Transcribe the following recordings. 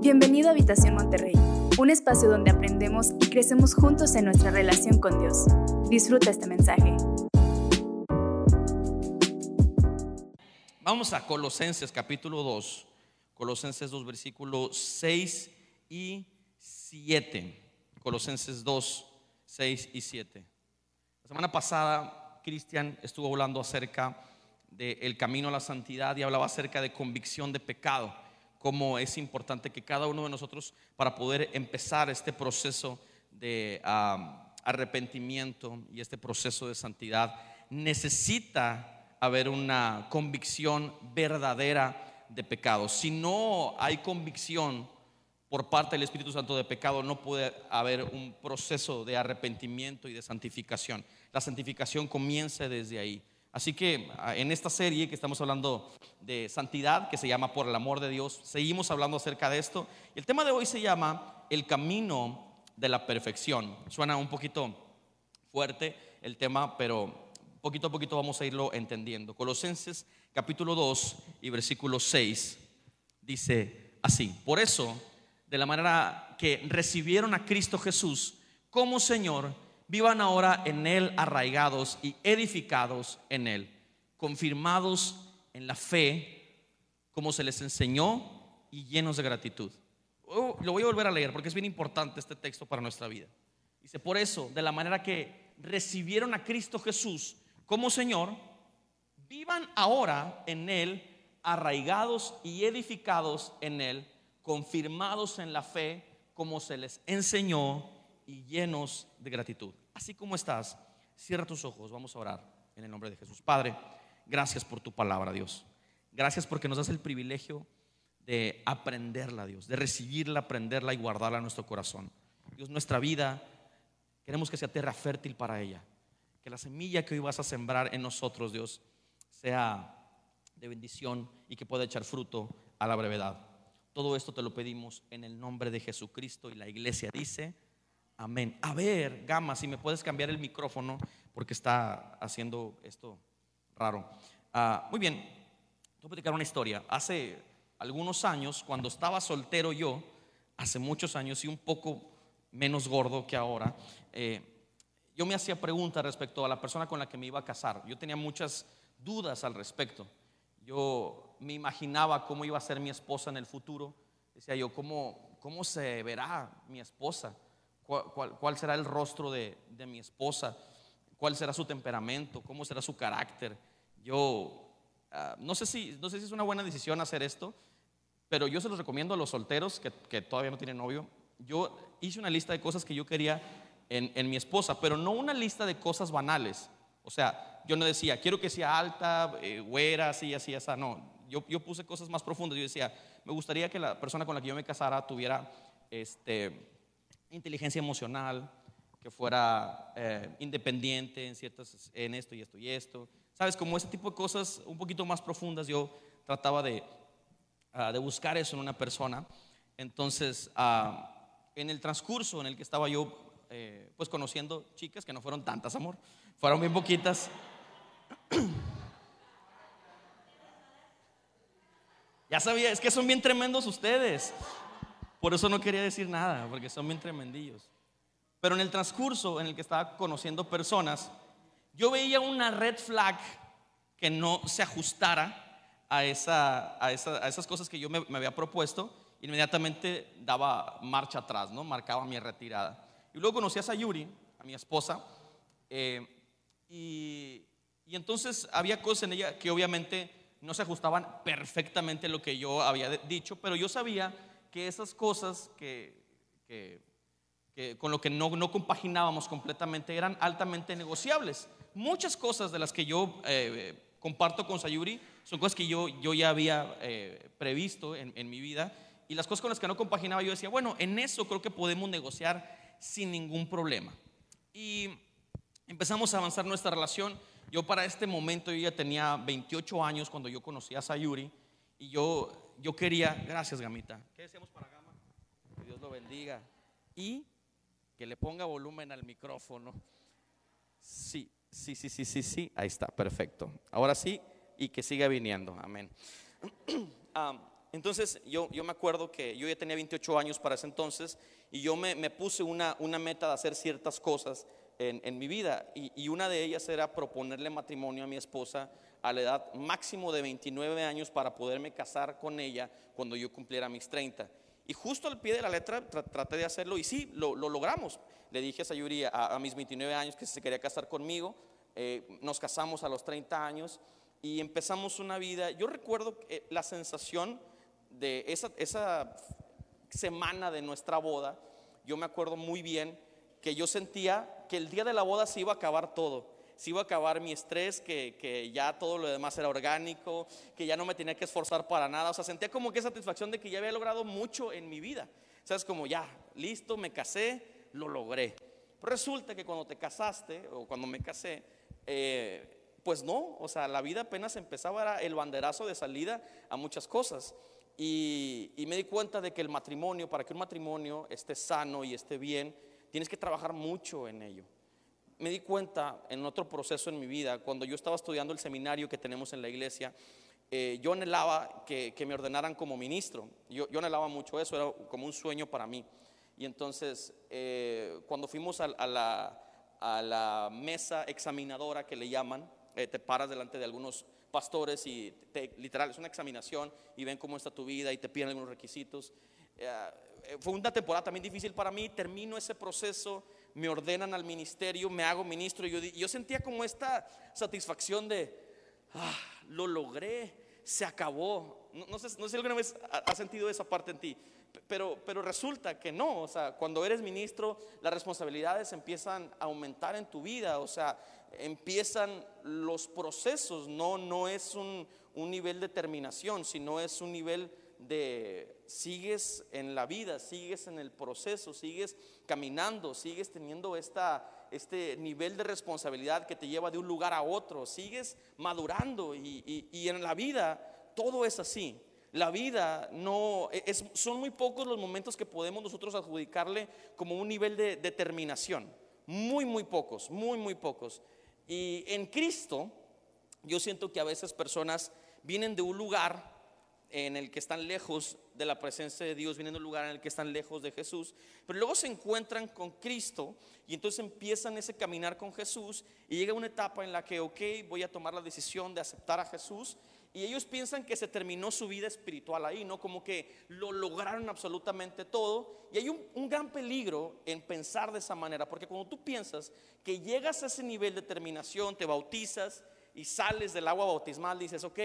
Bienvenido a Habitación Monterrey, un espacio donde aprendemos y crecemos juntos en nuestra relación con Dios. Disfruta este mensaje. Vamos a Colosenses capítulo 2, Colosenses 2 versículos 6 y 7. Colosenses 2, 6 y 7. La semana pasada Cristian estuvo hablando acerca del camino a la santidad y hablaba acerca de convicción de pecado cómo es importante que cada uno de nosotros, para poder empezar este proceso de arrepentimiento y este proceso de santidad, necesita haber una convicción verdadera de pecado. Si no hay convicción por parte del Espíritu Santo de pecado, no puede haber un proceso de arrepentimiento y de santificación. La santificación comienza desde ahí. Así que ah, en esta serie que estamos hablando de santidad, que se llama Por el amor de Dios, seguimos hablando acerca de esto. El tema de hoy se llama El camino de la perfección. Suena un poquito fuerte el tema, pero poquito a poquito vamos a irlo entendiendo. Colosenses capítulo 2 y versículo 6 dice así, por eso, de la manera que recibieron a Cristo Jesús como Señor, vivan ahora en Él arraigados y edificados en Él, confirmados en la fe, como se les enseñó y llenos de gratitud. Oh, lo voy a volver a leer porque es bien importante este texto para nuestra vida. Dice, por eso, de la manera que recibieron a Cristo Jesús como Señor, vivan ahora en Él, arraigados y edificados en Él, confirmados en la fe, como se les enseñó y llenos de gratitud. Así como estás, cierra tus ojos, vamos a orar en el nombre de Jesús. Padre, gracias por tu palabra, Dios. Gracias porque nos das el privilegio de aprenderla, Dios, de recibirla, aprenderla y guardarla en nuestro corazón. Dios, nuestra vida, queremos que sea tierra fértil para ella. Que la semilla que hoy vas a sembrar en nosotros, Dios, sea de bendición y que pueda echar fruto a la brevedad. Todo esto te lo pedimos en el nombre de Jesucristo y la iglesia dice, Amén. A ver, Gama, si me puedes cambiar el micrófono porque está haciendo esto raro. Ah, muy bien, voy a platicar una historia. Hace algunos años, cuando estaba soltero yo, hace muchos años y un poco menos gordo que ahora, eh, yo me hacía preguntas respecto a la persona con la que me iba a casar. Yo tenía muchas dudas al respecto. Yo me imaginaba cómo iba a ser mi esposa en el futuro. Decía yo, ¿cómo, cómo se verá mi esposa? Cuál, será el rostro de, mi esposa, cuál será su temperamento, cómo será su carácter. Yo ah, no, sé si, no sé si es una buena decisión hacer esto, pero yo se los recomiendo a los solteros que, todavía no tienen novio. Yo hice una lista de cosas que yo quería en, mi esposa, pero no una lista de cosas banales. O sea, yo no decía, quiero que sea alta, eh, güera, así, así, así. No, yo, yo puse cosas más profundas. Yo decía, me gustaría que la persona con la que yo me casara tuviera este, inteligencia emocional, que fuera eh, independiente en, ciertas, en esto y esto y esto. Sabes, como ese tipo de cosas un poquito más profundas, yo trataba de, ah, de buscar eso en una persona. Entonces, ah, en el transcurso en el que estaba yo, eh, pues conociendo chicas, que no fueron tantas, amor, fueron bien poquitas. ya sabía, es que son bien tremendos ustedes. Por eso no quería decir nada, porque son bien tremendillos. Pero en el transcurso en el que estaba conociendo personas, yo veía una red flag que no se ajustara a, esa, a, esas cosas que yo me, había propuesto. Inmediatamente daba marcha atrás, ¿no? marcaba mi retirada. Y luego conocí a Sayuri, a mi esposa, eh, y, y entonces había cosas en ella que obviamente no se ajustaban perfectamente a lo que yo había dicho, pero yo sabía que esas cosas que, con lo que no, no, compaginábamos completamente eran altamente negociables. Muchas cosas de las que yo eh, comparto con Sayuri son cosas que yo, yo ya había eh, previsto en, en mi vida y las cosas con las que no compaginaba yo decía, bueno, en eso creo que podemos negociar sin ningún problema. Y empezamos a avanzar nuestra relación. Yo para este momento yo ya tenía 28 años cuando yo conocí a Sayuri y yo yo quería, gracias Gamita, ¿qué decíamos para Gama? Que Dios lo bendiga y que le ponga volumen al micrófono. Sí, sí, sí, sí, sí, sí, ahí está, perfecto. Ahora sí, y que siga viniendo, amén. entonces yo, yo me acuerdo que yo ya tenía 28 años para ese entonces y yo me, me puse una, una meta de hacer ciertas cosas en, en mi vida y, y una de ellas era proponerle matrimonio a mi esposa a la edad máximo de 29 años para poderme casar con ella cuando yo cumpliera mis 30. Y justo al pie de la letra tra- traté de hacerlo y sí, lo, lo logramos. Le dije a Sayuri a, mis 29 años que se quería casar conmigo. Eh, nos casamos a los 30 años y empezamos una vida. Yo recuerdo eh, la sensación de esa, esa semana de nuestra boda, yo me acuerdo muy bien que yo sentía que el día de la boda se iba a acabar todo. Se iba a acabar mi estrés, que, que ya todo lo demás era orgánico, que ya no me tenía que esforzar para nada. O sea, sentía como que satisfacción de que ya había logrado mucho en mi vida. ¿Sabes? Como ya, listo, me casé, lo logré. Pero resulta que cuando te casaste, o cuando me casé, eh, pues no, o sea, la vida apenas empezaba, era el banderazo de salida a muchas cosas. Y, y me di cuenta de que el matrimonio, para que un matrimonio esté sano y esté bien, tienes que trabajar mucho en ello. Me di cuenta en otro proceso en mi vida, cuando yo estaba estudiando el seminario que tenemos en la iglesia, eh, yo anhelaba que, que me ordenaran como ministro. Yo, anhelaba mucho eso, era como un sueño para mí. Y entonces, eh, cuando fuimos a, la, a la mesa examinadora que le llaman, eh, te paras delante de algunos pastores y te- literal es una examinación y ven cómo está tu vida y te piden algunos requisitos. Fue una temporada también difícil para mí, termino ese proceso, me ordenan al ministerio, me hago ministro. Yo, sentía como esta satisfacción de, ah, lo logré, se acabó. No, sé, no sé si alguna vez ha- has sentido esa parte en ti, pero, pero resulta que no, o sea, cuando eres ministro, las responsabilidades empiezan a aumentar en tu vida, o sea, empiezan los procesos, no, no es un, un nivel de terminación, sino es un nivel de sigues en la vida, sigues en el proceso, sigues caminando, sigues teniendo esta, este nivel de responsabilidad que te lleva de un lugar a otro, sigues madurando y, y- en la vida todo es así. La vida no e, es, son muy pocos los momentos que podemos nosotros adjudicarle como un nivel de determinación. Muy, muy pocos, muy, muy pocos. Y en Cristo, yo siento que a veces personas vienen de un lugar en el que están lejos de la presencia de Dios, vienen un lugar en el que están lejos de Jesús, pero luego se encuentran con Cristo y entonces empiezan ese caminar con Jesús y llega una etapa en la que, ok, voy a tomar la decisión de aceptar a Jesús y ellos piensan que se terminó su vida espiritual ahí, ¿no? Como que lo lograron absolutamente todo. Y hay un, un gran peligro en pensar de esa manera, porque cuando tú piensas que llegas a ese nivel de terminación, te bautizas y sales del agua bautismal, dices, ok,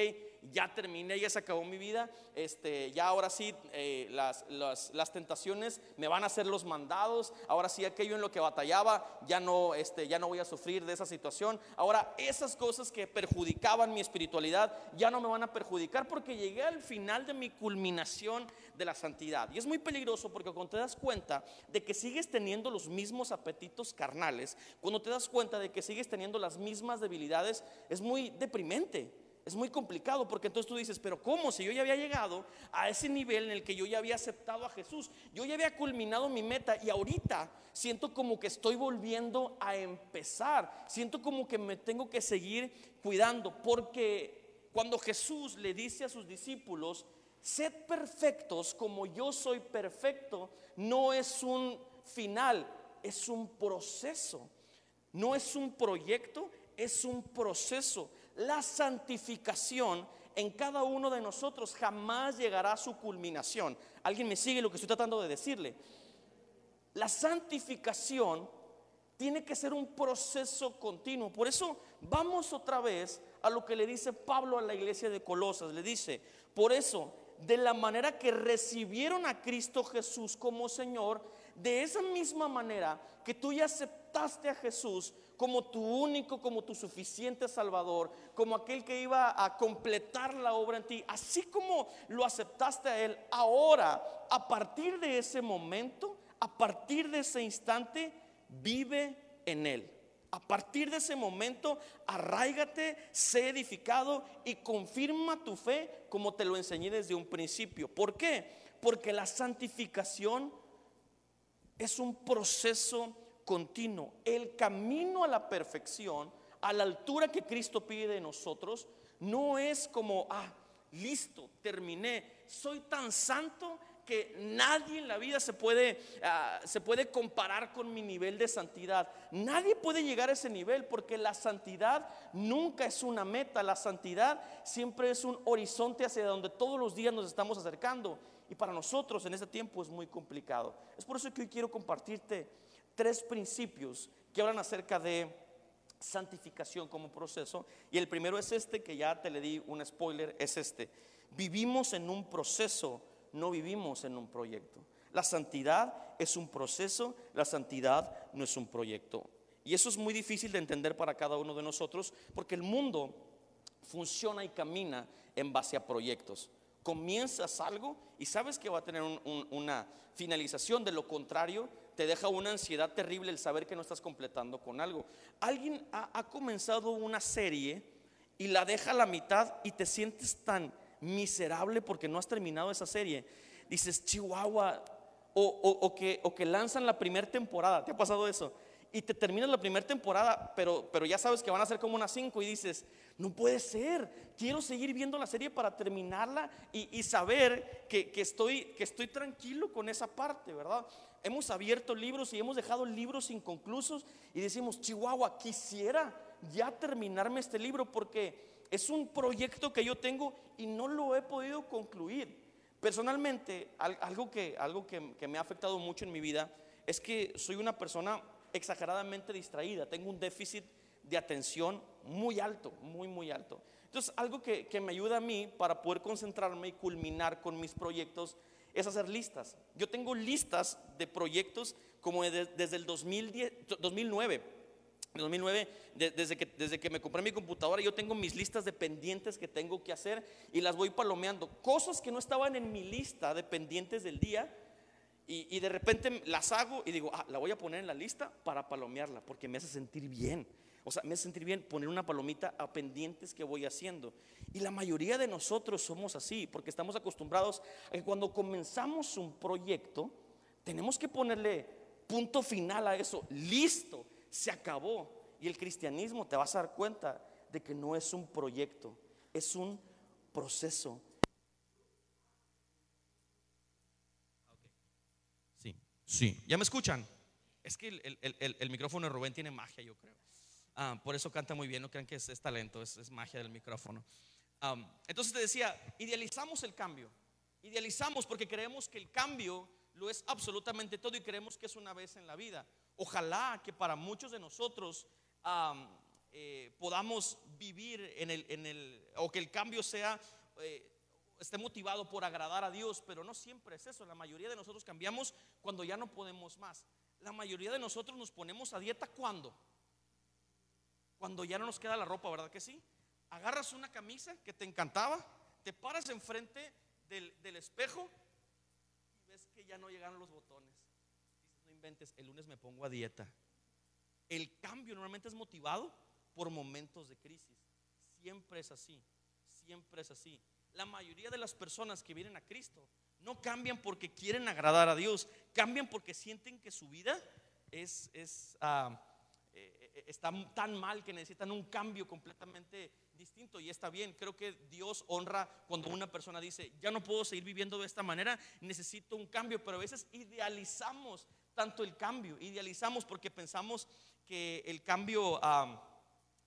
ya terminé, ya se acabó mi vida, este, ya ahora sí eh, las, las, las tentaciones me van a hacer los mandados, ahora sí aquello en lo que batallaba, ya no, este, ya no voy a sufrir de esa situación, ahora esas cosas que perjudicaban mi espiritualidad ya no me van a perjudicar porque llegué al final de mi culminación de la santidad. Y es muy peligroso porque cuando te das cuenta de que sigues teniendo los mismos apetitos carnales, cuando te das cuenta de que sigues teniendo las mismas debilidades, es muy deprimente. Es muy complicado porque entonces tú dices, pero ¿cómo? Si yo ya había llegado a ese nivel en el que yo ya había aceptado a Jesús, yo ya había culminado mi meta y ahorita siento como que estoy volviendo a empezar, siento como que me tengo que seguir cuidando porque cuando Jesús le dice a sus discípulos, sed perfectos como yo soy perfecto, no es un final, es un proceso, no es un proyecto, es un proceso. La santificación en cada uno de nosotros jamás llegará a su culminación. ¿Alguien me sigue lo que estoy tratando de decirle? La santificación tiene que ser un proceso continuo. Por eso vamos otra vez a lo que le dice Pablo a la iglesia de Colosas. Le dice, por eso, de la manera que recibieron a Cristo Jesús como Señor, de esa misma manera que tú ya aceptaste a Jesús como tu único, como tu suficiente Salvador, como aquel que iba a completar la obra en ti, así como lo aceptaste a Él, ahora, a partir de ese momento, a partir de ese instante, vive en Él. A partir de ese momento, arraigate, sé edificado y confirma tu fe como te lo enseñé desde un principio. ¿Por qué? Porque la santificación es un proceso continuo. El camino a la perfección, a la altura que Cristo pide de nosotros, no es como, ah, listo, terminé. soy tan santo que nadie en la vida se puede, ah, se puede comparar con mi nivel de santidad. Nadie puede llegar a ese nivel porque la santidad nunca es una meta, la santidad siempre es un horizonte hacia donde todos los días nos estamos acercando. Y para nosotros en este tiempo es muy complicado. Es por eso que hoy quiero compartirte tres principios que hablan acerca de santificación como proceso. Y el primero es este, que ya te le di un spoiler, es este. Vivimos en un proceso no vivimos en un proyecto. La santidad es un proceso, la santidad no es un proyecto. Y eso es muy difícil de entender para cada uno de nosotros porque el mundo funciona y camina en base a proyectos. Comienzas algo y sabes que va a tener una finalización, de lo contrario te deja una ansiedad terrible el saber que no estás completando con algo. Alguien ha, comenzado una serie y la deja a la mitad y te sientes tan miserable porque no has terminado esa serie. Dices, Chihuahua, o, que, o que lanzan la primera temporada, ¿te ha pasado eso? Y te terminas la primera temporada, pero, pero ya sabes que van a ser como unas cinco y dices, no puede ser, quiero seguir viendo la serie para terminarla y, saber que, que, estoy, que estoy tranquilo con esa parte, ¿verdad? Hemos abierto libros y hemos dejado libros inconclusos y decimos, Chihuahua, quisiera ya terminarme este libro porque es un proyecto que yo tengo y no lo he podido concluir. Personalmente, algo, que, algo que, me ha afectado mucho en mi vida es que soy una persona exageradamente distraída, tengo un déficit de atención muy alto, muy, muy alto. Entonces, algo que, me ayuda a mí para poder concentrarme y culminar con mis proyectos es hacer listas. Yo tengo listas de proyectos como desde el 2010, 2009 en 2009, desde que, desde que me compré mi computadora, yo tengo mis listas de pendientes que tengo que hacer y las voy palomeando. Cosas que no estaban en mi lista de pendientes del día y, de repente las hago y digo, ah, la voy a poner en la lista para palomearla porque me hace sentir bien. O sea, me hace sentir bien poner una palomita a pendientes que voy haciendo. Y la mayoría de nosotros somos así porque estamos acostumbrados a que cuando comenzamos un proyecto, tenemos que ponerle punto final a eso, listo se acabó. Y el cristianismo te vas a dar cuenta de que no es un proyecto, es un proceso. Sí. ¿Ya me escuchan? Es que el, micrófono de Rubén tiene magia, yo creo. Ah, por eso canta muy bien, no crean que es, talento, es, magia del micrófono. entonces te decía, idealizamos el cambio. Idealizamos porque creemos que el cambio lo es absolutamente todo y creemos que es una vez en la vida. Ojalá que para muchos de nosotros eh, podamos vivir en el, en el, o que el cambio sea, eh, esté motivado por agradar a Dios, pero no siempre es eso. La mayoría de nosotros cambiamos cuando ya no podemos más. La mayoría de nosotros nos ponemos a dieta cuando? Cuando ya no nos queda la ropa, ¿verdad que sí? Agarras una camisa que te encantaba, te paras enfrente del, del espejo y ves que ya no llegaron los botones el lunes me pongo a dieta. El cambio normalmente es motivado por momentos de crisis. Siempre es así, siempre es así. La mayoría de las personas que vienen a Cristo no cambian porque quieren agradar a Dios, cambian porque sienten que su vida es, es ah, eh, eh, está tan mal que necesitan un cambio completamente distinto y está bien. Creo que Dios honra cuando una persona dice, ya no puedo seguir viviendo de esta manera, necesito un cambio, pero a veces idealizamos tanto el cambio, idealizamos porque pensamos que el cambio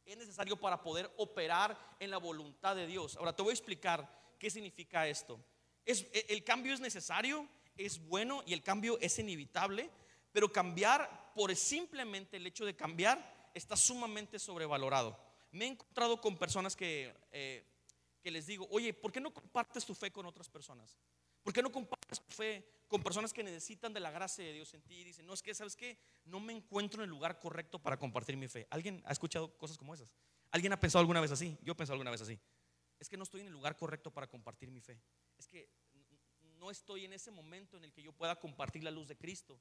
es necesario para poder operar en la voluntad de Dios. Ahora te voy a explicar qué significa esto. Es, e, el cambio es necesario, es bueno y el cambio es inevitable, pero cambiar por simplemente el hecho de cambiar está sumamente sobrevalorado. Me he encontrado con personas que, eh, que les digo, oye, ¿por qué no compartes tu fe con otras personas? ¿Por qué no compartes tu fe con personas que necesitan de la gracia de Dios en ti y dicen, no es que, ¿sabes qué? No me encuentro en el lugar correcto para compartir mi fe. ¿Alguien ha escuchado cosas como esas? ¿Alguien ha pensado alguna vez así? Yo he pensado alguna vez así. Es que no estoy en el lugar correcto para compartir mi fe. Es que no estoy en ese momento en el que yo pueda compartir la luz de Cristo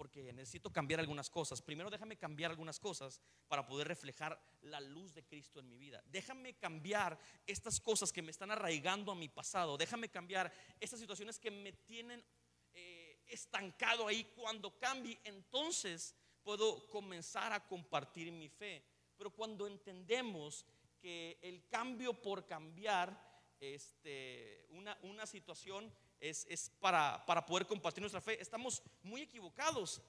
porque necesito cambiar algunas cosas. Primero déjame cambiar algunas cosas para poder reflejar la luz de Cristo en mi vida. Déjame cambiar estas cosas que me están arraigando a mi pasado. Déjame cambiar estas situaciones que me tienen eh, estancado ahí. Cuando cambie, entonces puedo comenzar a compartir mi fe. Pero cuando entendemos que el cambio por cambiar este, una, una situación es, es para, para poder compartir nuestra fe. Estamos muy equivocados.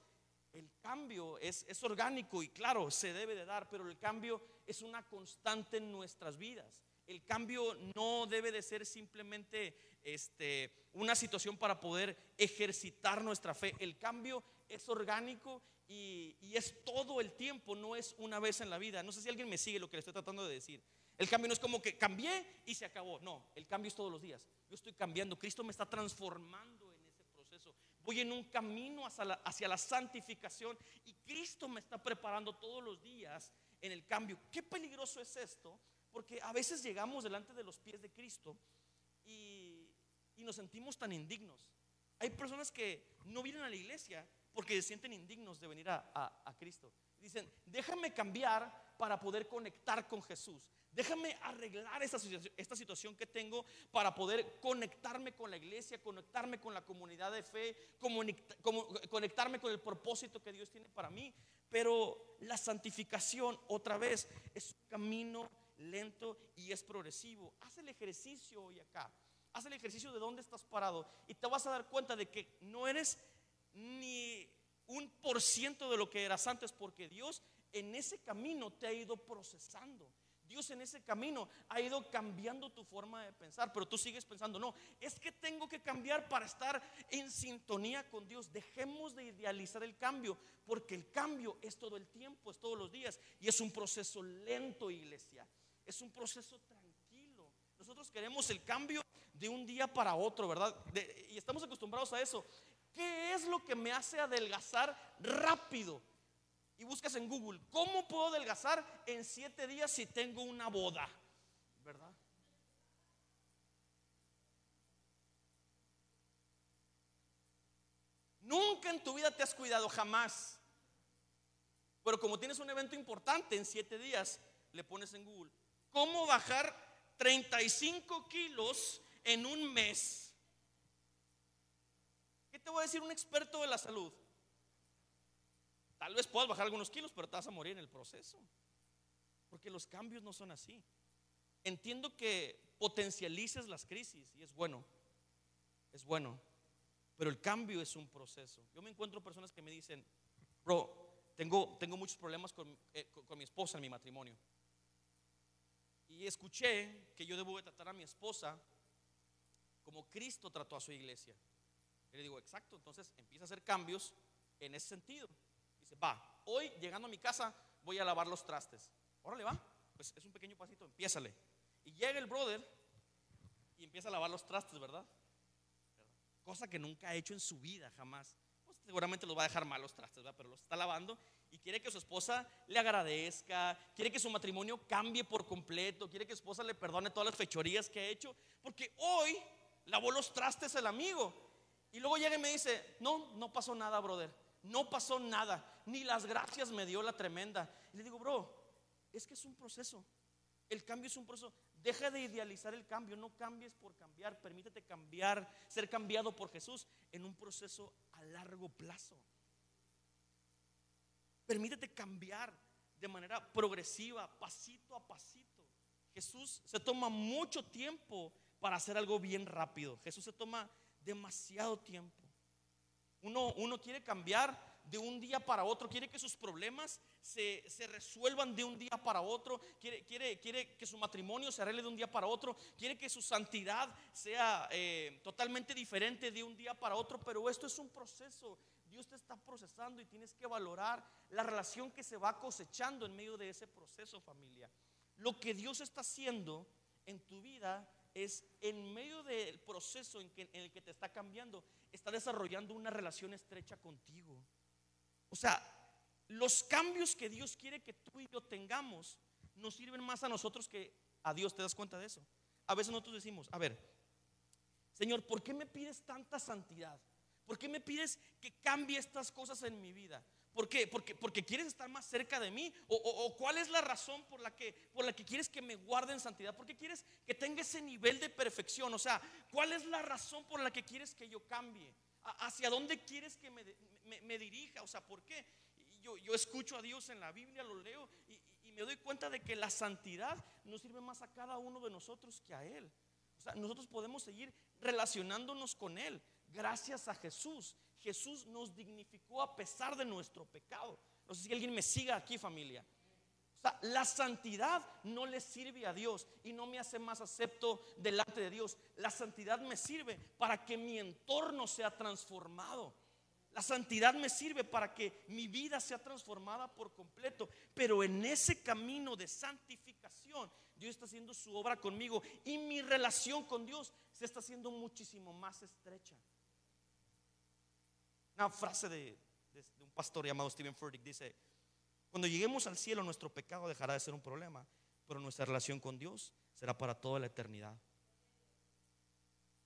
El cambio es, es orgánico y claro, se debe de dar, pero el cambio es una constante en nuestras vidas. El cambio no debe de ser simplemente este, una situación para poder ejercitar nuestra fe. El cambio es orgánico y, y es todo el tiempo, no es una vez en la vida. No sé si alguien me sigue lo que le estoy tratando de decir. El cambio no es como que cambié y se acabó. No, el cambio es todos los días. Yo estoy cambiando. Cristo me está transformando en ese proceso. Voy en un camino hacia la, hacia santificación y Cristo me está preparando todos los días en el cambio. Qué peligroso es esto, porque a veces llegamos delante de los pies de Cristo y, nos sentimos tan indignos. Hay personas que no vienen a la iglesia porque se sienten indignos de venir a Cristo. Dicen, déjame cambiar para poder conectar con Jesús. Déjame arreglar esta situación, que tengo para poder conectarme con la iglesia, conectarme con la comunidad de fe, conectarme con el propósito que Dios tiene para mí. Pero la santificación, otra vez, es un camino lento y es progresivo. Haz el ejercicio hoy acá. Haz el ejercicio de dónde estás parado y te vas a dar cuenta de que no eres ni un por ciento de lo que eras antes porque Dios en ese camino te ha ido procesando. Dios en ese camino ha ido cambiando tu forma de pensar, pero tú sigues pensando, no, es que tengo que cambiar para estar en sintonía con Dios. Dejemos de idealizar el cambio, porque el cambio es todo el tiempo, es todos los días, y es un proceso lento, iglesia. Es un proceso tranquilo. Nosotros queremos el cambio de un día para otro, ¿verdad? y estamos acostumbrados a eso. ¿Qué es lo que me hace adelgazar rápido? Y buscas en Google, ¿cómo puedo adelgazar en siete días si tengo una boda? ¿Verdad? Nunca en tu vida te has cuidado, jamás. Pero como tienes un evento importante en siete días, le pones en Google, ¿cómo bajar 35 kilos en un mes? ¿Qué te voy a decir un experto de la salud? Tal vez puedas bajar algunos kilos, pero te vas a morir en el proceso. Porque los cambios no son así. Entiendo que potencialices las crisis y es bueno. Es bueno. Pero el cambio es un proceso. Yo me encuentro personas que me dicen, bro, tengo, tengo muchos problemas con, eh, con mi esposa en mi matrimonio. Y escuché que yo debo de tratar a mi esposa como Cristo trató a su iglesia. Y le digo, exacto, entonces empieza a hacer cambios en ese sentido. Va, hoy llegando a mi casa voy a lavar los trastes. Órale, va. Pues es un pequeño pasito, empiézale. Y llega el brother y empieza a lavar los trastes, ¿verdad? Cosa que nunca ha hecho en su vida, jamás. Pues seguramente los va a dejar mal los trastes, ¿verdad? Pero los está lavando y quiere que su esposa le agradezca, quiere que su matrimonio cambie por completo, quiere que su esposa le perdone todas las fechorías que ha hecho, porque hoy lavó los trastes el amigo. Y luego llega y me dice, no, no pasó nada, brother no pasó nada, ni las gracias me dio la tremenda. Y le digo, bro, es que es un proceso. El cambio es un proceso. Deja de idealizar el cambio, no cambies por cambiar, permítete cambiar, ser cambiado por Jesús en un proceso a largo plazo. Permítete cambiar de manera progresiva, pasito a pasito. Jesús se toma mucho tiempo para hacer algo bien rápido. Jesús se toma demasiado tiempo. Uno, quiere cambiar de un día para otro, quiere que sus problemas se, resuelvan de un día para otro, quiere, quiere, quiere, que su matrimonio se arregle de un día para otro, quiere que su santidad sea eh, totalmente diferente de un día para otro, pero esto es un proceso. Dios te está procesando y tienes que valorar la relación que se va cosechando en medio de ese proceso, familia. Lo que Dios está haciendo en tu vida es en medio del proceso en, el que te está cambiando, está desarrollando una relación estrecha contigo. O sea, los cambios que Dios quiere que tú y yo tengamos nos sirven más a nosotros que a Dios. ¿Te das cuenta de eso? A veces nosotros decimos, a ver, Señor, ¿por qué me pides tanta santidad? ¿Por qué me pides que cambie estas cosas en mi vida? ¿Por qué? Porque, porque quieres estar más cerca de mí. O, cuál es la razón por la, que, por la que quieres que me guarde en santidad? ¿Por qué quieres que tenga ese nivel de perfección? O sea, ¿cuál es la razón por la que quieres que yo cambie? ¿Hacia dónde quieres que me, dirija? O sea, ¿por qué? Yo, escucho a Dios en la Biblia, lo leo y, me doy cuenta de que la santidad nos sirve más a cada uno de nosotros que a Él. O sea, nosotros podemos seguir relacionándonos con Él gracias a Jesús. Jesús nos dignificó a pesar de nuestro pecado. No sé si alguien me siga aquí, familia. O sea, la santidad no le sirve a Dios y no me hace más acepto delante de Dios. La santidad me sirve para que mi entorno sea transformado. La santidad me sirve para que mi vida sea transformada por completo. Pero en ese camino de santificación, Dios está haciendo su obra conmigo y mi relación con Dios se está haciendo muchísimo más estrecha. Una frase de, un pastor llamado Stephen Furtick dice, cuando lleguemos al cielo nuestro pecado dejará de ser un problema, pero nuestra relación con Dios será para toda la eternidad.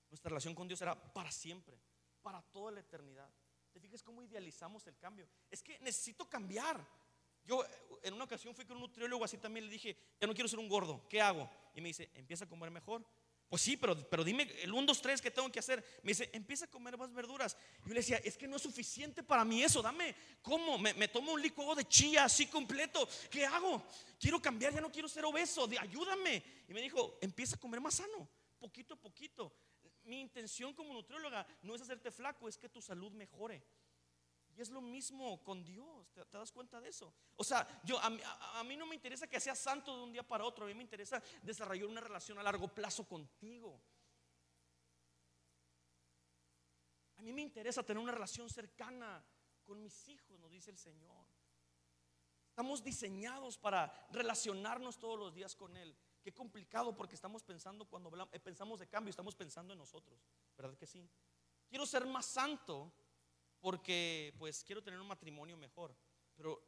Nuestra relación con Dios será para siempre, para toda la eternidad. ¿Te fijas cómo idealizamos el cambio? Es que necesito cambiar. Yo en una ocasión fui con un nutriólogo así también le dije, ya no quiero ser un gordo, ¿qué hago? Y me dice, empieza a comer mejor. Pues sí, pero, pero dime el 1, 2, 3 que tengo que hacer. Me dice, empieza a comer más verduras. Yo le decía, es que no es suficiente para mí eso, dame, ¿cómo? Me, tomo un licuado de chía así completo. ¿Qué hago? Quiero cambiar, ya no quiero ser obeso, ayúdame. Y me dijo, empieza a comer más sano, poquito a poquito mi intención como nutrióloga no es hacerte flaco, es que tu salud mejore. Y es lo mismo con Dios, ¿te, das cuenta de eso? O sea, yo, a, mí no me interesa que seas santo de un día para otro, a mí me interesa desarrollar una relación a largo plazo contigo. A mí me interesa tener una relación cercana con mis hijos, nos dice el Señor. Estamos diseñados para relacionarnos todos los días con Él. Qué complicado porque estamos pensando cuando eh, pensamos de cambio, estamos pensando en nosotros, ¿verdad que sí? Quiero ser más santo porque pues quiero tener un matrimonio mejor, pero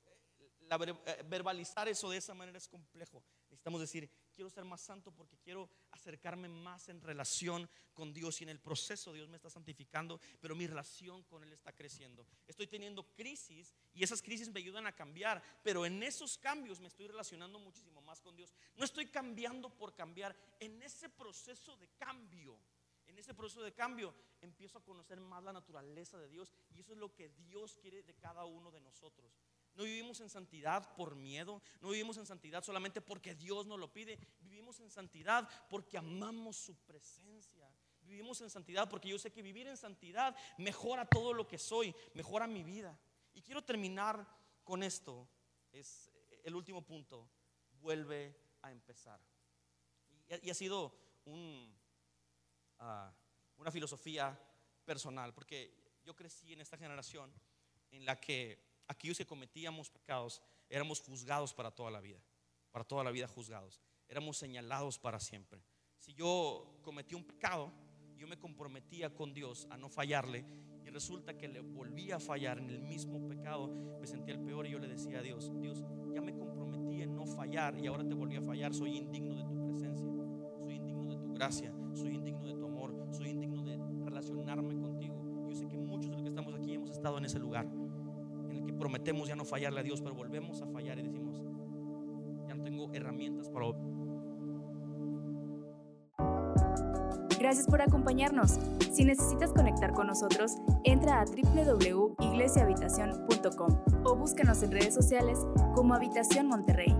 eh, verbalizar eso de esa manera es complejo. Necesitamos decir, quiero ser más santo porque quiero acercarme más en relación con Dios y en el proceso Dios me está santificando, pero mi relación con Él está creciendo. Estoy teniendo crisis y esas crisis me ayudan a cambiar, pero en esos cambios me estoy relacionando muchísimo más con Dios. No estoy cambiando por cambiar, en ese proceso de cambio. En ese proceso de cambio empiezo a conocer más la naturaleza de Dios y eso es lo que Dios quiere de cada uno de nosotros. No vivimos en santidad por miedo, no vivimos en santidad solamente porque Dios nos lo pide, vivimos en santidad porque amamos su presencia. Vivimos en santidad porque yo sé que vivir en santidad mejora todo lo que soy, mejora mi vida. Y quiero terminar con esto, es el último punto, vuelve a empezar. Y ha sido ah, una filosofía personal, porque yo crecí en esta generación en la que aquellos que cometíamos pecados éramos juzgados para toda la vida, para toda la vida juzgados, éramos señalados para siempre. Si yo cometí un pecado, yo me comprometía con Dios a no fallarle y resulta que le volví a fallar en el mismo pecado, me sentía el peor y yo le decía a Dios, Dios, ya me comprometí en no fallar y ahora te volví a fallar, soy indigno de tu presencia, soy indigno de tu gracia, soy indigno de tu amor, soy indigno de relacionarme contigo. Yo sé que muchos de los que estamos aquí hemos estado en ese lugar prometemos ya no fallarle a Dios, pero volvemos a fallar y decimos, ya no tengo herramientas para... Gracias por acompañarnos. Si necesitas conectar con nosotros, entra a www.iglesiahabitacion.com o búscanos en redes sociales como Habitación Monterrey.